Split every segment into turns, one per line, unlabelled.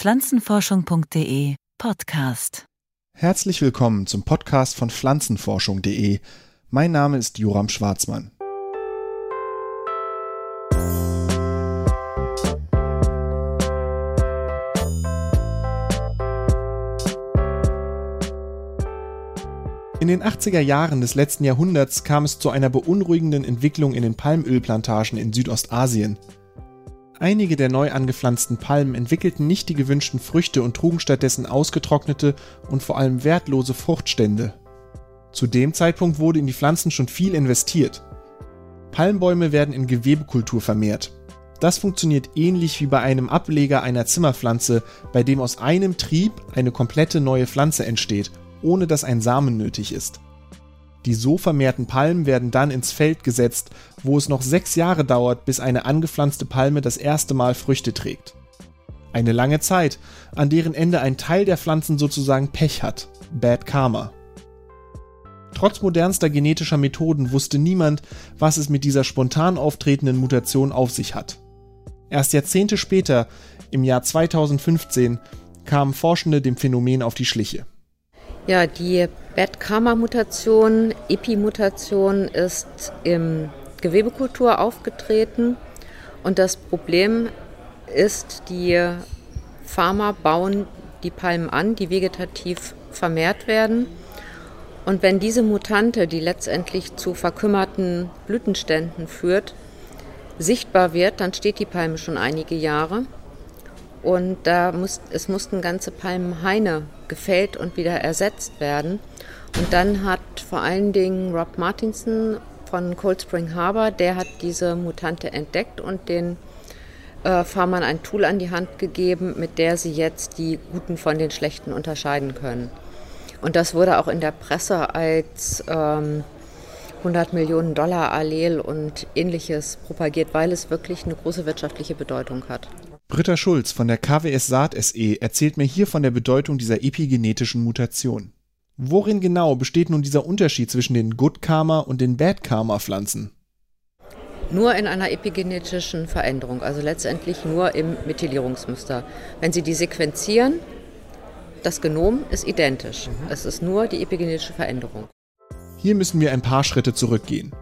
Pflanzenforschung.de Podcast.
Herzlich willkommen zum Podcast von Pflanzenforschung.de. Mein Name ist Joram Schwarzmann. In den 80er Jahren des letzten Jahrhunderts kam es zu einer beunruhigenden Entwicklung in den Palmölplantagen in Südostasien. Einige der neu angepflanzten Palmen entwickelten nicht die gewünschten Früchte und trugen stattdessen ausgetrocknete und vor allem wertlose Fruchtstände. Zu dem Zeitpunkt wurde in die Pflanzen schon viel investiert. Palmbäume werden in Gewebekultur vermehrt. Das funktioniert ähnlich wie bei einem Ableger einer Zimmerpflanze, bei dem aus einem Trieb eine komplette neue Pflanze entsteht, ohne dass ein Samen nötig ist. Die so vermehrten Palmen werden dann ins Feld gesetzt, wo es noch sechs Jahre dauert, bis eine angepflanzte Palme das erste Mal Früchte trägt. Eine lange Zeit, an deren Ende ein Teil der Pflanzen sozusagen Pech hat. Bad Karma. Trotz modernster genetischer Methoden wusste niemand, was es mit dieser spontan auftretenden Mutation auf sich hat. Erst Jahrzehnte später, im Jahr 2015, kamen Forschende dem Phänomen auf die Schliche.
Ja, die Bad Karma-Mutation, Epi-Mutation ist im Gewebekultur aufgetreten und das Problem ist, die Farmer bauen die Palmen an, die vegetativ vermehrt werden. Und wenn diese Mutante, die letztendlich zu verkümmerten Blütenständen führt, sichtbar wird, dann steht die Palme schon einige Jahre. Und da muss, es mussten ganze Palmenhaine gefällt und wieder ersetzt werden. Und dann hat vor allen Dingen Rob Martinson von Cold Spring Harbor, der hat diese Mutante entdeckt und den äh, Farmern ein Tool an die Hand gegeben, mit der sie jetzt die Guten von den Schlechten unterscheiden können. Und das wurde auch in der Presse als ähm, 100 Millionen Dollar Allel und ähnliches propagiert, weil es wirklich eine große wirtschaftliche Bedeutung hat.
Britta Schulz von der KWS Saat SE erzählt mir hier von der Bedeutung dieser epigenetischen Mutation. Worin genau besteht nun dieser Unterschied zwischen den Good Karma und den Bad Karma Pflanzen?
Nur in einer epigenetischen Veränderung, also letztendlich nur im Methylierungsmuster. Wenn Sie die sequenzieren, das Genom ist identisch. Mhm. Es ist nur die epigenetische Veränderung.
Hier müssen wir ein paar Schritte zurückgehen.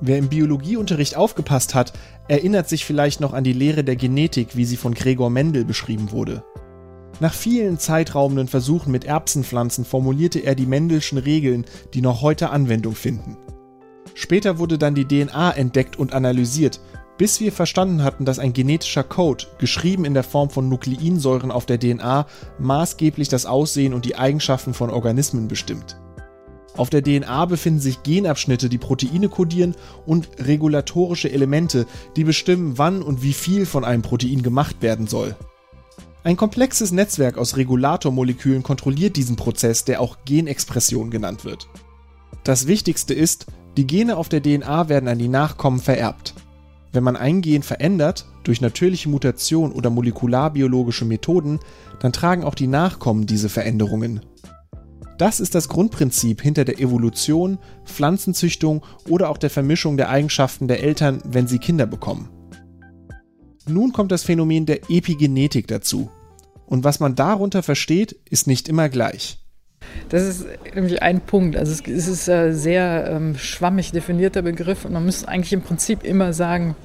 Wer im Biologieunterricht aufgepasst hat, erinnert sich vielleicht noch an die Lehre der Genetik, wie sie von Gregor Mendel beschrieben wurde. Nach vielen zeitraubenden Versuchen mit Erbsenpflanzen formulierte er die Mendelschen Regeln, die noch heute Anwendung finden. Später wurde dann die DNA entdeckt und analysiert, bis wir verstanden hatten, dass ein genetischer Code, geschrieben in der Form von Nukleinsäuren auf der DNA, maßgeblich das Aussehen und die Eigenschaften von Organismen bestimmt. Auf der DNA befinden sich Genabschnitte, die Proteine kodieren und regulatorische Elemente, die bestimmen, wann und wie viel von einem Protein gemacht werden soll. Ein komplexes Netzwerk aus Regulatormolekülen kontrolliert diesen Prozess, der auch Genexpression genannt wird. Das Wichtigste ist, die Gene auf der DNA werden an die Nachkommen vererbt. Wenn man ein Gen verändert, durch natürliche Mutation oder molekularbiologische Methoden, dann tragen auch die Nachkommen diese Veränderungen. Das ist das Grundprinzip hinter der Evolution, Pflanzenzüchtung oder auch der Vermischung der Eigenschaften der Eltern, wenn sie Kinder bekommen. Nun kommt das Phänomen der Epigenetik dazu. Und was man darunter versteht, ist nicht immer gleich.
Das ist nämlich ein Punkt. Also es ist ein sehr ähm, schwammig definierter Begriff und man muss eigentlich im Prinzip immer sagen,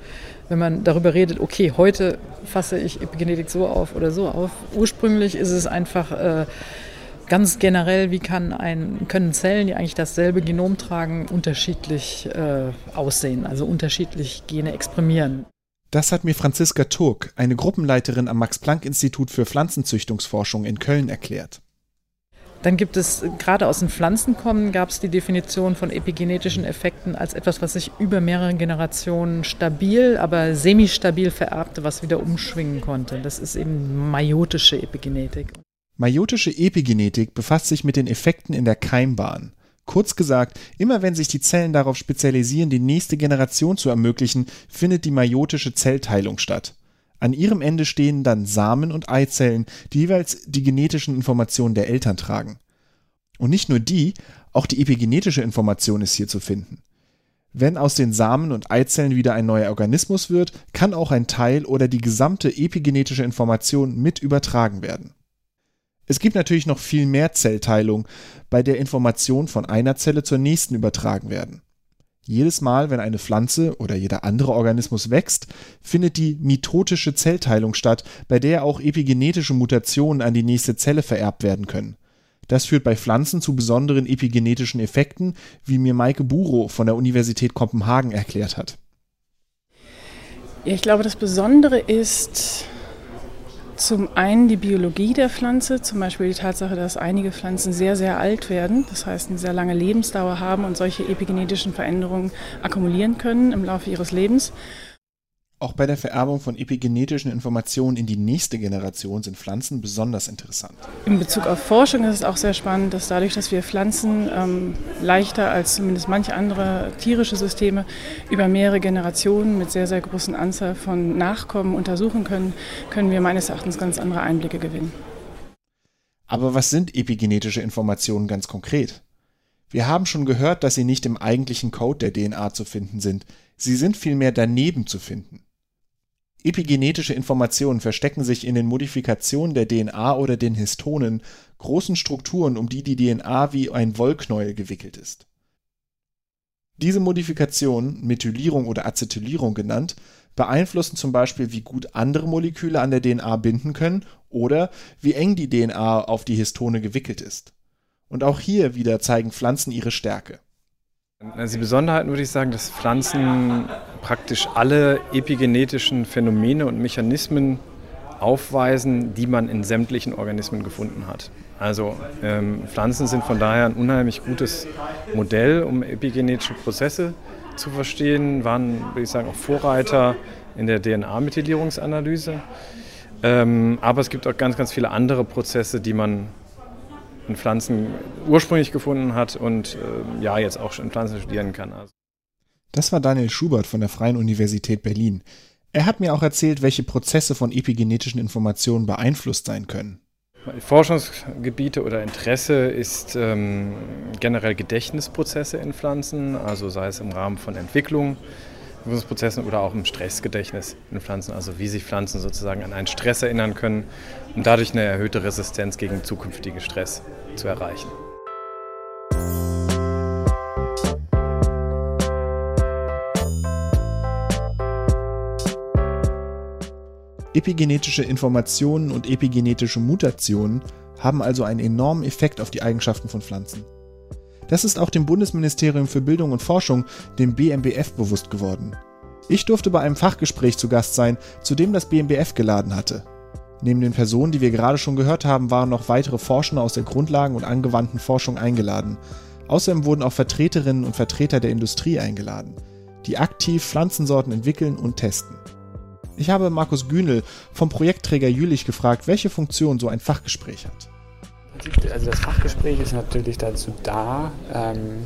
wenn man darüber redet, okay, heute fasse ich Epigenetik so auf oder so auf. Ursprünglich ist es einfach äh, Ganz generell, wie ein, können Zellen, die eigentlich dasselbe Genom tragen, unterschiedlich äh, aussehen, also unterschiedlich Gene exprimieren?
Das hat mir Franziska Turk, eine Gruppenleiterin am Max-Planck-Institut für Pflanzenzüchtungsforschung in Köln, erklärt.
Dann gibt es, gerade aus den Pflanzen kommen, gab es die Definition von epigenetischen Effekten als etwas, was sich über mehrere Generationen stabil, aber semistabil vererbte, was wieder umschwingen konnte. Das ist eben meiotische Epigenetik.
Meiotische Epigenetik befasst sich mit den Effekten in der Keimbahn. Kurz gesagt, immer wenn sich die Zellen darauf spezialisieren, die nächste Generation zu ermöglichen, findet die meiotische Zellteilung statt. An ihrem Ende stehen dann Samen und Eizellen, die jeweils die genetischen Informationen der Eltern tragen. Und nicht nur die, auch die epigenetische Information ist hier zu finden. Wenn aus den Samen und Eizellen wieder ein neuer Organismus wird, kann auch ein Teil oder die gesamte epigenetische Information mit übertragen werden. Es gibt natürlich noch viel mehr Zellteilung, bei der Informationen von einer Zelle zur nächsten übertragen werden. Jedes Mal, wenn eine Pflanze oder jeder andere Organismus wächst, findet die mitotische Zellteilung statt, bei der auch epigenetische Mutationen an die nächste Zelle vererbt werden können. Das führt bei Pflanzen zu besonderen epigenetischen Effekten, wie mir Maike Buro von der Universität Kopenhagen erklärt hat.
Ja, ich glaube, das Besondere ist zum einen die Biologie der Pflanze, zum Beispiel die Tatsache, dass einige Pflanzen sehr, sehr alt werden, das heißt eine sehr lange Lebensdauer haben und solche epigenetischen Veränderungen akkumulieren können im Laufe ihres Lebens.
Auch bei der Vererbung von epigenetischen Informationen in die nächste Generation sind Pflanzen besonders interessant.
In Bezug auf Forschung ist es auch sehr spannend, dass dadurch, dass wir Pflanzen ähm, leichter als zumindest manche andere tierische Systeme über mehrere Generationen mit sehr, sehr großen Anzahl von Nachkommen untersuchen können, können wir meines Erachtens ganz andere Einblicke gewinnen.
Aber was sind epigenetische Informationen ganz konkret? Wir haben schon gehört, dass sie nicht im eigentlichen Code der DNA zu finden sind. Sie sind vielmehr daneben zu finden. Epigenetische Informationen verstecken sich in den Modifikationen der DNA oder den Histonen, großen Strukturen, um die die DNA wie ein Wollknäuel gewickelt ist. Diese Modifikationen, Methylierung oder Acetylierung genannt, beeinflussen zum Beispiel, wie gut andere Moleküle an der DNA binden können oder wie eng die DNA auf die Histone gewickelt ist. Und auch hier wieder zeigen Pflanzen ihre Stärke.
Also die Besonderheiten würde ich sagen, dass Pflanzen praktisch alle epigenetischen Phänomene und Mechanismen aufweisen, die man in sämtlichen Organismen gefunden hat. Also ähm, Pflanzen sind von daher ein unheimlich gutes Modell, um epigenetische Prozesse zu verstehen, waren, würde ich sagen, auch Vorreiter in der DNA-Methylierungsanalyse. Ähm, aber es gibt auch ganz, ganz viele andere Prozesse, die man in Pflanzen ursprünglich gefunden hat und äh, ja, jetzt auch in Pflanzen studieren kann. Also.
Das war Daniel Schubert von der Freien Universität Berlin. Er hat mir auch erzählt, welche Prozesse von epigenetischen Informationen beeinflusst sein können.
Forschungsgebiete oder Interesse ist ähm, generell Gedächtnisprozesse in Pflanzen, also sei es im Rahmen von Entwicklung, Entwicklungsprozessen oder auch im Stressgedächtnis in Pflanzen, also wie sich Pflanzen sozusagen an einen Stress erinnern können, um dadurch eine erhöhte Resistenz gegen zukünftige Stress zu erreichen.
Epigenetische Informationen und epigenetische Mutationen haben also einen enormen Effekt auf die Eigenschaften von Pflanzen. Das ist auch dem Bundesministerium für Bildung und Forschung, dem BMBF, bewusst geworden. Ich durfte bei einem Fachgespräch zu Gast sein, zu dem das BMBF geladen hatte. Neben den Personen, die wir gerade schon gehört haben, waren noch weitere Forschende aus der Grundlagen- und angewandten Forschung eingeladen. Außerdem wurden auch Vertreterinnen und Vertreter der Industrie eingeladen, die aktiv Pflanzensorten entwickeln und testen. Ich habe Markus Günel vom Projektträger Jülich gefragt, welche Funktion so ein Fachgespräch hat.
Also das Fachgespräch ist natürlich dazu da, ähm,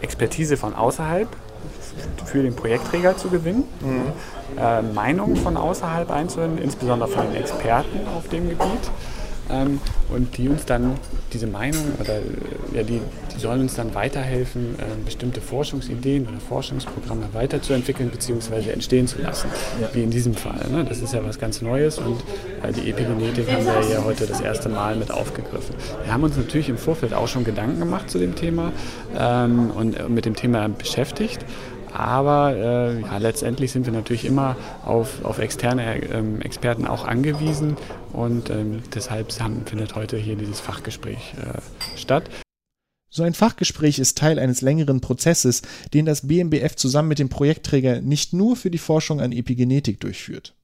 Expertise von außerhalb für den Projektträger zu gewinnen, mhm. äh, Meinungen von außerhalb einzuholen, insbesondere von den Experten auf dem Gebiet. Ähm, und die uns dann diese Meinung oder ja, die, die sollen uns dann weiterhelfen, äh, bestimmte Forschungsideen oder Forschungsprogramme weiterzuentwickeln bzw. entstehen zu lassen, ja. wie in diesem Fall. Ne? Das ist ja was ganz Neues und äh, die Epigenetik haben wir ja heute das erste Mal mit aufgegriffen. Wir haben uns natürlich im Vorfeld auch schon Gedanken gemacht zu dem Thema ähm, und äh, mit dem Thema beschäftigt. Aber äh, ja, letztendlich sind wir natürlich immer auf, auf externe ähm, Experten auch angewiesen und ähm, deshalb findet heute hier dieses Fachgespräch äh, statt.
So ein Fachgespräch ist Teil eines längeren Prozesses, den das BMBF zusammen mit dem Projektträger nicht nur für die Forschung an Epigenetik durchführt.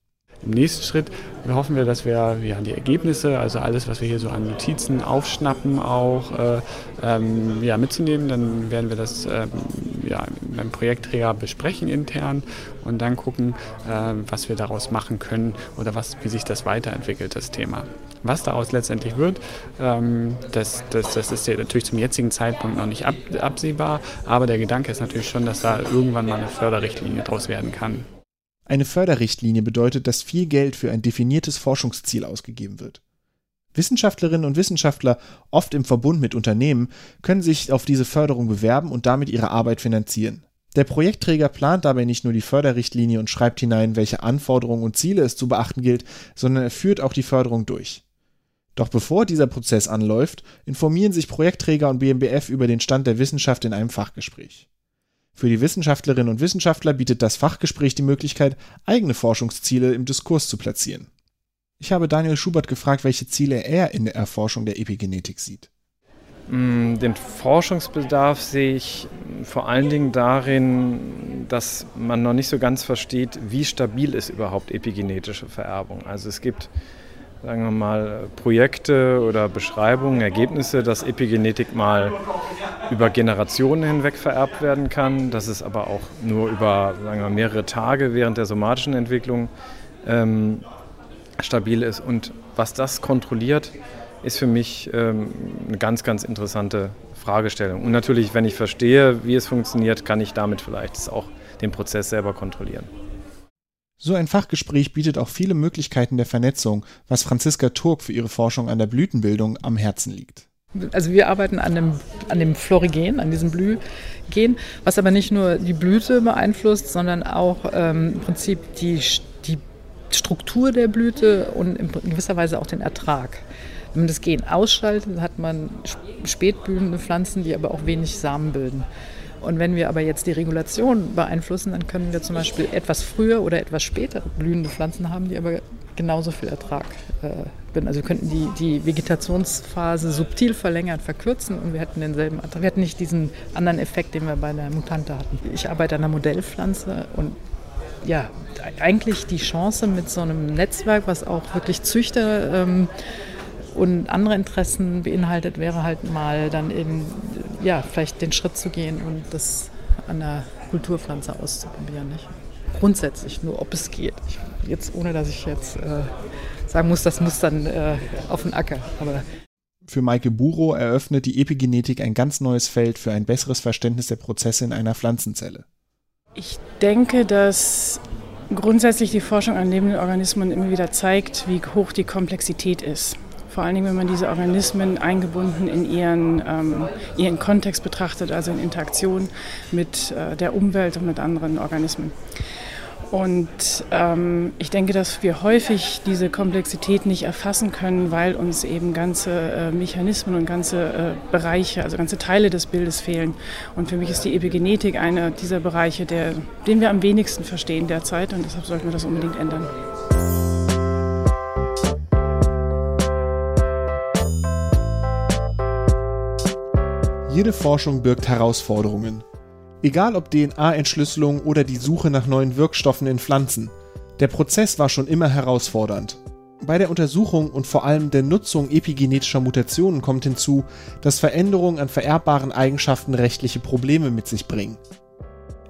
Im nächsten Schritt hoffen wir, dass wir ja, die Ergebnisse, also alles, was wir hier so an Notizen aufschnappen, auch äh, ähm, ja, mitzunehmen. Dann werden wir das ähm, ja, beim Projektträger besprechen intern und dann gucken, äh, was wir daraus machen können oder was, wie sich das weiterentwickelt, das Thema. Was daraus letztendlich wird, ähm, das, das, das ist ja natürlich zum jetzigen Zeitpunkt noch nicht ab, absehbar, aber der Gedanke ist natürlich schon, dass da irgendwann mal eine Förderrichtlinie daraus werden kann.
Eine Förderrichtlinie bedeutet, dass viel Geld für ein definiertes Forschungsziel ausgegeben wird. Wissenschaftlerinnen und Wissenschaftler, oft im Verbund mit Unternehmen, können sich auf diese Förderung bewerben und damit ihre Arbeit finanzieren. Der Projektträger plant dabei nicht nur die Förderrichtlinie und schreibt hinein, welche Anforderungen und Ziele es zu beachten gilt, sondern er führt auch die Förderung durch. Doch bevor dieser Prozess anläuft, informieren sich Projektträger und BMBF über den Stand der Wissenschaft in einem Fachgespräch. Für die Wissenschaftlerinnen und Wissenschaftler bietet das Fachgespräch die Möglichkeit, eigene Forschungsziele im Diskurs zu platzieren. Ich habe Daniel Schubert gefragt, welche Ziele er in der Erforschung der Epigenetik sieht.
Mm, den Forschungsbedarf sehe ich vor allen Dingen darin, dass man noch nicht so ganz versteht, wie stabil ist überhaupt epigenetische Vererbung. Also es gibt, sagen wir mal, Projekte oder Beschreibungen, Ergebnisse, dass Epigenetik mal über Generationen hinweg vererbt werden kann, dass es aber auch nur über sagen wir, mehrere Tage während der somatischen Entwicklung ähm, stabil ist. Und was das kontrolliert, ist für mich ähm, eine ganz, ganz interessante Fragestellung. Und natürlich, wenn ich verstehe, wie es funktioniert, kann ich damit vielleicht auch den Prozess selber kontrollieren.
So ein Fachgespräch bietet auch viele Möglichkeiten der Vernetzung, was Franziska Turk für ihre Forschung an der Blütenbildung am Herzen liegt.
Also wir arbeiten an dem, an dem Florigen, an diesem Blühgen, was aber nicht nur die Blüte beeinflusst, sondern auch ähm, im Prinzip die, die Struktur der Blüte und in gewisser Weise auch den Ertrag. Wenn man das Gen ausschaltet, hat man spätblühende Pflanzen, die aber auch wenig Samen bilden. Und wenn wir aber jetzt die Regulation beeinflussen, dann können wir zum Beispiel etwas früher oder etwas später blühende Pflanzen haben, die aber genauso viel Ertrag äh, bilden. Also wir könnten die, die Vegetationsphase subtil verlängern, verkürzen und wir hätten denselben Ertrag. Wir hätten nicht diesen anderen Effekt, den wir bei der Mutante hatten. Ich arbeite an einer Modellpflanze und ja, eigentlich die Chance mit so einem Netzwerk, was auch wirklich Züchter ähm, und andere Interessen beinhaltet, wäre halt mal dann eben, ja, vielleicht den Schritt zu gehen und das an der Kulturpflanze auszuprobieren. Nicht? Grundsätzlich, nur ob es geht. Ich, jetzt, ohne dass ich jetzt äh, sagen muss, das muss dann äh, auf den Acker. Aber
für Maike Buro eröffnet die Epigenetik ein ganz neues Feld für ein besseres Verständnis der Prozesse in einer Pflanzenzelle.
Ich denke, dass grundsätzlich die Forschung an lebenden Organismen immer wieder zeigt, wie hoch die Komplexität ist. Vor allen Dingen, wenn man diese Organismen eingebunden in ihren, ähm, ihren Kontext betrachtet, also in Interaktion mit äh, der Umwelt und mit anderen Organismen. Und ähm, ich denke, dass wir häufig diese Komplexität nicht erfassen können, weil uns eben ganze äh, Mechanismen und ganze äh, Bereiche, also ganze Teile des Bildes fehlen. Und für mich ist die Epigenetik einer dieser Bereiche, der, den wir am wenigsten verstehen derzeit. Und deshalb sollten wir das unbedingt ändern.
Jede Forschung birgt Herausforderungen. Egal ob DNA-Entschlüsselung oder die Suche nach neuen Wirkstoffen in Pflanzen. Der Prozess war schon immer herausfordernd. Bei der Untersuchung und vor allem der Nutzung epigenetischer Mutationen kommt hinzu, dass Veränderungen an vererbbaren Eigenschaften rechtliche Probleme mit sich bringen.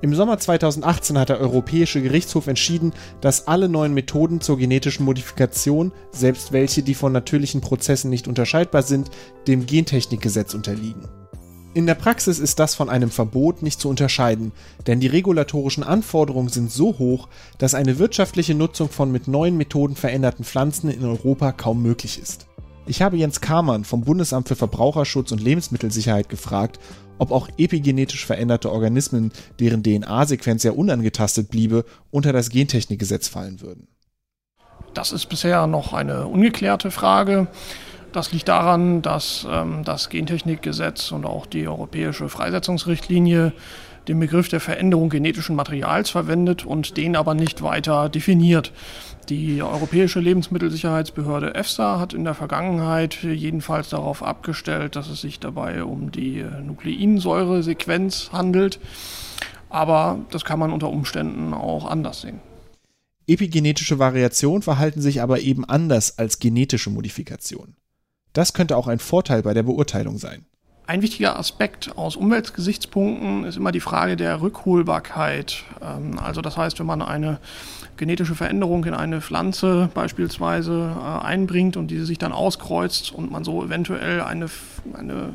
Im Sommer 2018 hat der Europäische Gerichtshof entschieden, dass alle neuen Methoden zur genetischen Modifikation, selbst welche, die von natürlichen Prozessen nicht unterscheidbar sind, dem Gentechnikgesetz unterliegen. In der Praxis ist das von einem Verbot nicht zu unterscheiden, denn die regulatorischen Anforderungen sind so hoch, dass eine wirtschaftliche Nutzung von mit neuen Methoden veränderten Pflanzen in Europa kaum möglich ist. Ich habe Jens Kamann vom Bundesamt für Verbraucherschutz und Lebensmittelsicherheit gefragt, ob auch epigenetisch veränderte Organismen, deren DNA-Sequenz ja unangetastet bliebe, unter das Gentechnikgesetz fallen würden.
Das ist bisher noch eine ungeklärte Frage. Das liegt daran, dass ähm, das Gentechnikgesetz und auch die europäische Freisetzungsrichtlinie den Begriff der Veränderung genetischen Materials verwendet und den aber nicht weiter definiert. Die Europäische Lebensmittelsicherheitsbehörde EFSA hat in der Vergangenheit jedenfalls darauf abgestellt, dass es sich dabei um die Nukleinsäuresequenz handelt. Aber das kann man unter Umständen auch anders sehen.
Epigenetische Variationen verhalten sich aber eben anders als genetische Modifikation. Das könnte auch ein Vorteil bei der Beurteilung sein.
Ein wichtiger Aspekt aus Umweltgesichtspunkten ist immer die Frage der Rückholbarkeit. Ähm, also das heißt, wenn man eine genetische Veränderung in eine Pflanze beispielsweise äh, einbringt und diese sich dann auskreuzt und man so eventuell eine, eine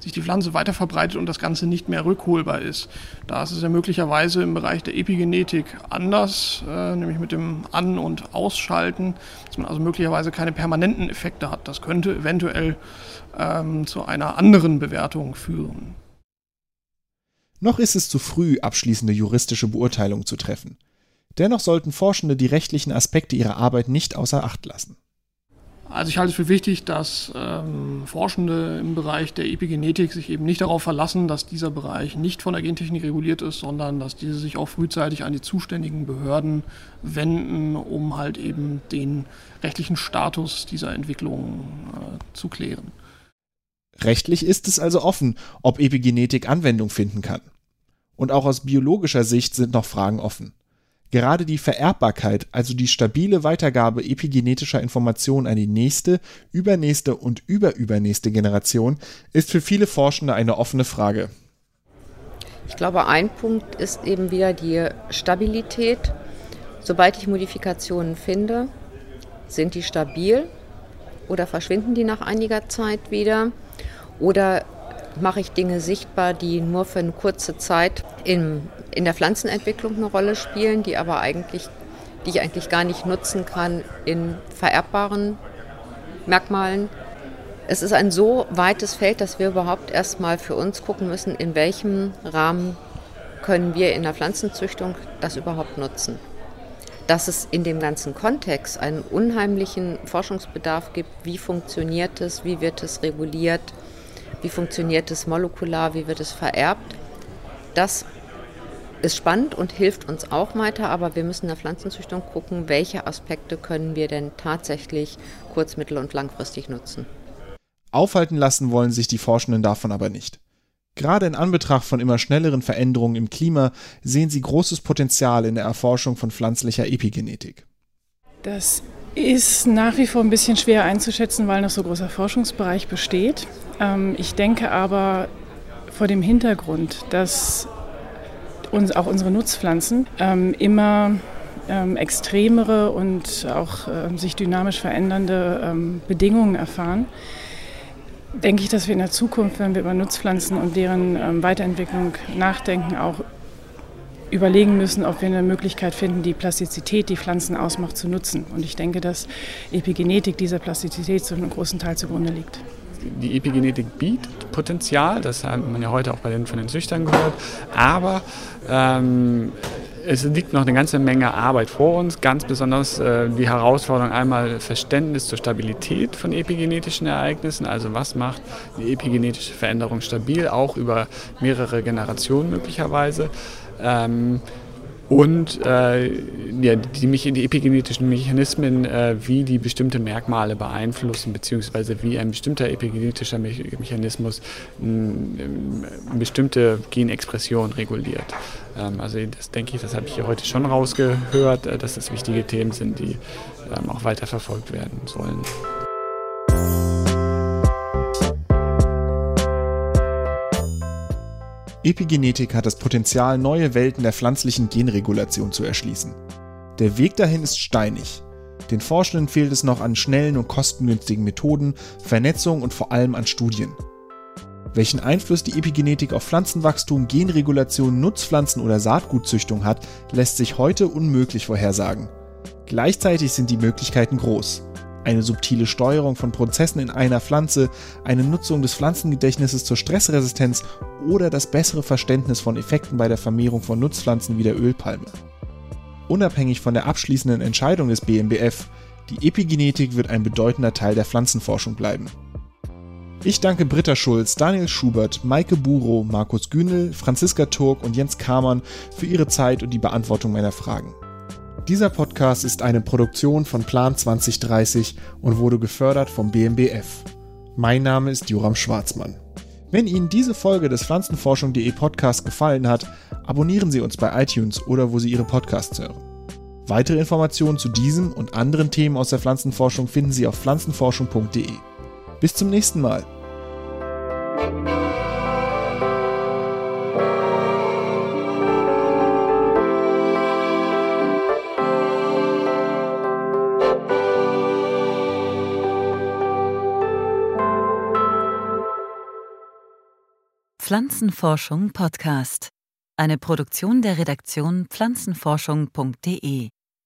sich die Pflanze weiter verbreitet und das Ganze nicht mehr rückholbar ist. Da ist es ja möglicherweise im Bereich der Epigenetik anders, äh, nämlich mit dem An- und Ausschalten, dass man also möglicherweise keine permanenten Effekte hat. Das könnte eventuell ähm, zu einer anderen Bewertung führen.
Noch ist es zu früh, abschließende juristische Beurteilungen zu treffen. Dennoch sollten Forschende die rechtlichen Aspekte ihrer Arbeit nicht außer Acht lassen.
Also ich halte es für wichtig, dass ähm, Forschende im Bereich der Epigenetik sich eben nicht darauf verlassen, dass dieser Bereich nicht von der Gentechnik reguliert ist, sondern dass diese sich auch frühzeitig an die zuständigen Behörden wenden, um halt eben den rechtlichen Status dieser Entwicklung äh, zu klären.
Rechtlich ist es also offen, ob Epigenetik Anwendung finden kann. Und auch aus biologischer Sicht sind noch Fragen offen. Gerade die Vererbbarkeit, also die stabile Weitergabe epigenetischer Informationen an die nächste, übernächste und überübernächste Generation, ist für viele Forschende eine offene Frage.
Ich glaube, ein Punkt ist eben wieder die Stabilität. Sobald ich Modifikationen finde, sind die stabil oder verschwinden die nach einiger Zeit wieder? Oder mache ich Dinge sichtbar, die nur für eine kurze Zeit in, in der Pflanzenentwicklung eine Rolle spielen, die aber eigentlich, die ich eigentlich gar nicht nutzen kann in vererbbaren Merkmalen. Es ist ein so weites Feld, dass wir überhaupt erstmal für uns gucken müssen, in welchem Rahmen können wir in der Pflanzenzüchtung das überhaupt nutzen. Dass es in dem ganzen Kontext einen unheimlichen Forschungsbedarf gibt, wie funktioniert es, wie wird es reguliert, wie funktioniert es molekular, wie wird es vererbt. Das ist spannend und hilft uns auch weiter, aber wir müssen in der Pflanzenzüchtung gucken, welche Aspekte können wir denn tatsächlich kurz-, mittel- und langfristig nutzen.
Aufhalten lassen wollen sich die Forschenden davon aber nicht. Gerade in Anbetracht von immer schnelleren Veränderungen im Klima sehen sie großes Potenzial in der Erforschung von pflanzlicher Epigenetik.
Das ist nach wie vor ein bisschen schwer einzuschätzen, weil noch so großer Forschungsbereich besteht. Ähm, ich denke aber vor dem Hintergrund, dass uns auch unsere Nutzpflanzen ähm, immer ähm, extremere und auch sich dynamisch verändernde Bedingungen erfahren, denke ich, dass wir in der Zukunft, wenn wir über Nutzpflanzen und deren Weiterentwicklung nachdenken, auch überlegen müssen, ob wir eine Möglichkeit finden, die Plastizität, die Pflanzen ausmacht, zu nutzen. Und ich denke, dass Epigenetik dieser Plastizität zu einem großen Teil zugrunde liegt.
Die Epigenetik bietet Potenzial, das hat man ja heute auch bei den, von den Züchtern gehört, aber ähm, es liegt noch eine ganze Menge Arbeit vor uns, ganz besonders äh, die Herausforderung einmal Verständnis zur Stabilität von epigenetischen Ereignissen, also was macht die epigenetische Veränderung stabil, auch über mehrere Generationen möglicherweise. Ähm, und äh, ja, die, die, epigenetischen Mechanismen, äh, wie die bestimmte Merkmale beeinflussen, beziehungsweise wie ein bestimmter epigenetischer Me Mechanismus eine bestimmte Genexpression reguliert. Ähm, also das denke ich, das habe ich hier heute schon rausgehört, äh, dass das wichtige Themen sind, die ähm, auch weiter verfolgt werden sollen.
Epigenetik hat das Potenzial, neue Welten der pflanzlichen Genregulation zu erschließen. Der Weg dahin ist steinig. Den Forschenden fehlt es noch an schnellen und kostengünstigen Methoden, Vernetzung und vor allem an Studien. Welchen Einfluss die Epigenetik auf Pflanzenwachstum, Genregulation, Nutzpflanzen oder Saatgutzüchtung hat, lässt sich heute unmöglich vorhersagen. Gleichzeitig sind die Möglichkeiten groß eine subtile Steuerung von Prozessen in einer Pflanze, eine Nutzung des Pflanzengedächtnisses zur Stressresistenz oder das bessere Verständnis von Effekten bei der Vermehrung von Nutzpflanzen wie der Ölpalme. Unabhängig von der abschließenden Entscheidung des BMBF, die Epigenetik wird ein bedeutender Teil der Pflanzenforschung bleiben. Ich danke Britta Schulz, Daniel Schubert, Maike Buro, Markus Günel, Franziska Turk und Jens Kamann für ihre Zeit und die Beantwortung meiner Fragen. Dieser Podcast ist eine Produktion von Plan 2030 und wurde gefördert vom BMBF. Mein Name ist Joram Schwarzmann. Wenn Ihnen diese Folge des Pflanzenforschung.de Podcast gefallen hat, abonnieren Sie uns bei iTunes oder wo Sie Ihre Podcasts hören. Weitere Informationen zu diesem und anderen Themen aus der Pflanzenforschung finden Sie auf pflanzenforschung.de. Bis zum nächsten Mal.
Pflanzenforschung Podcast. Eine Produktion der Redaktion pflanzenforschung.de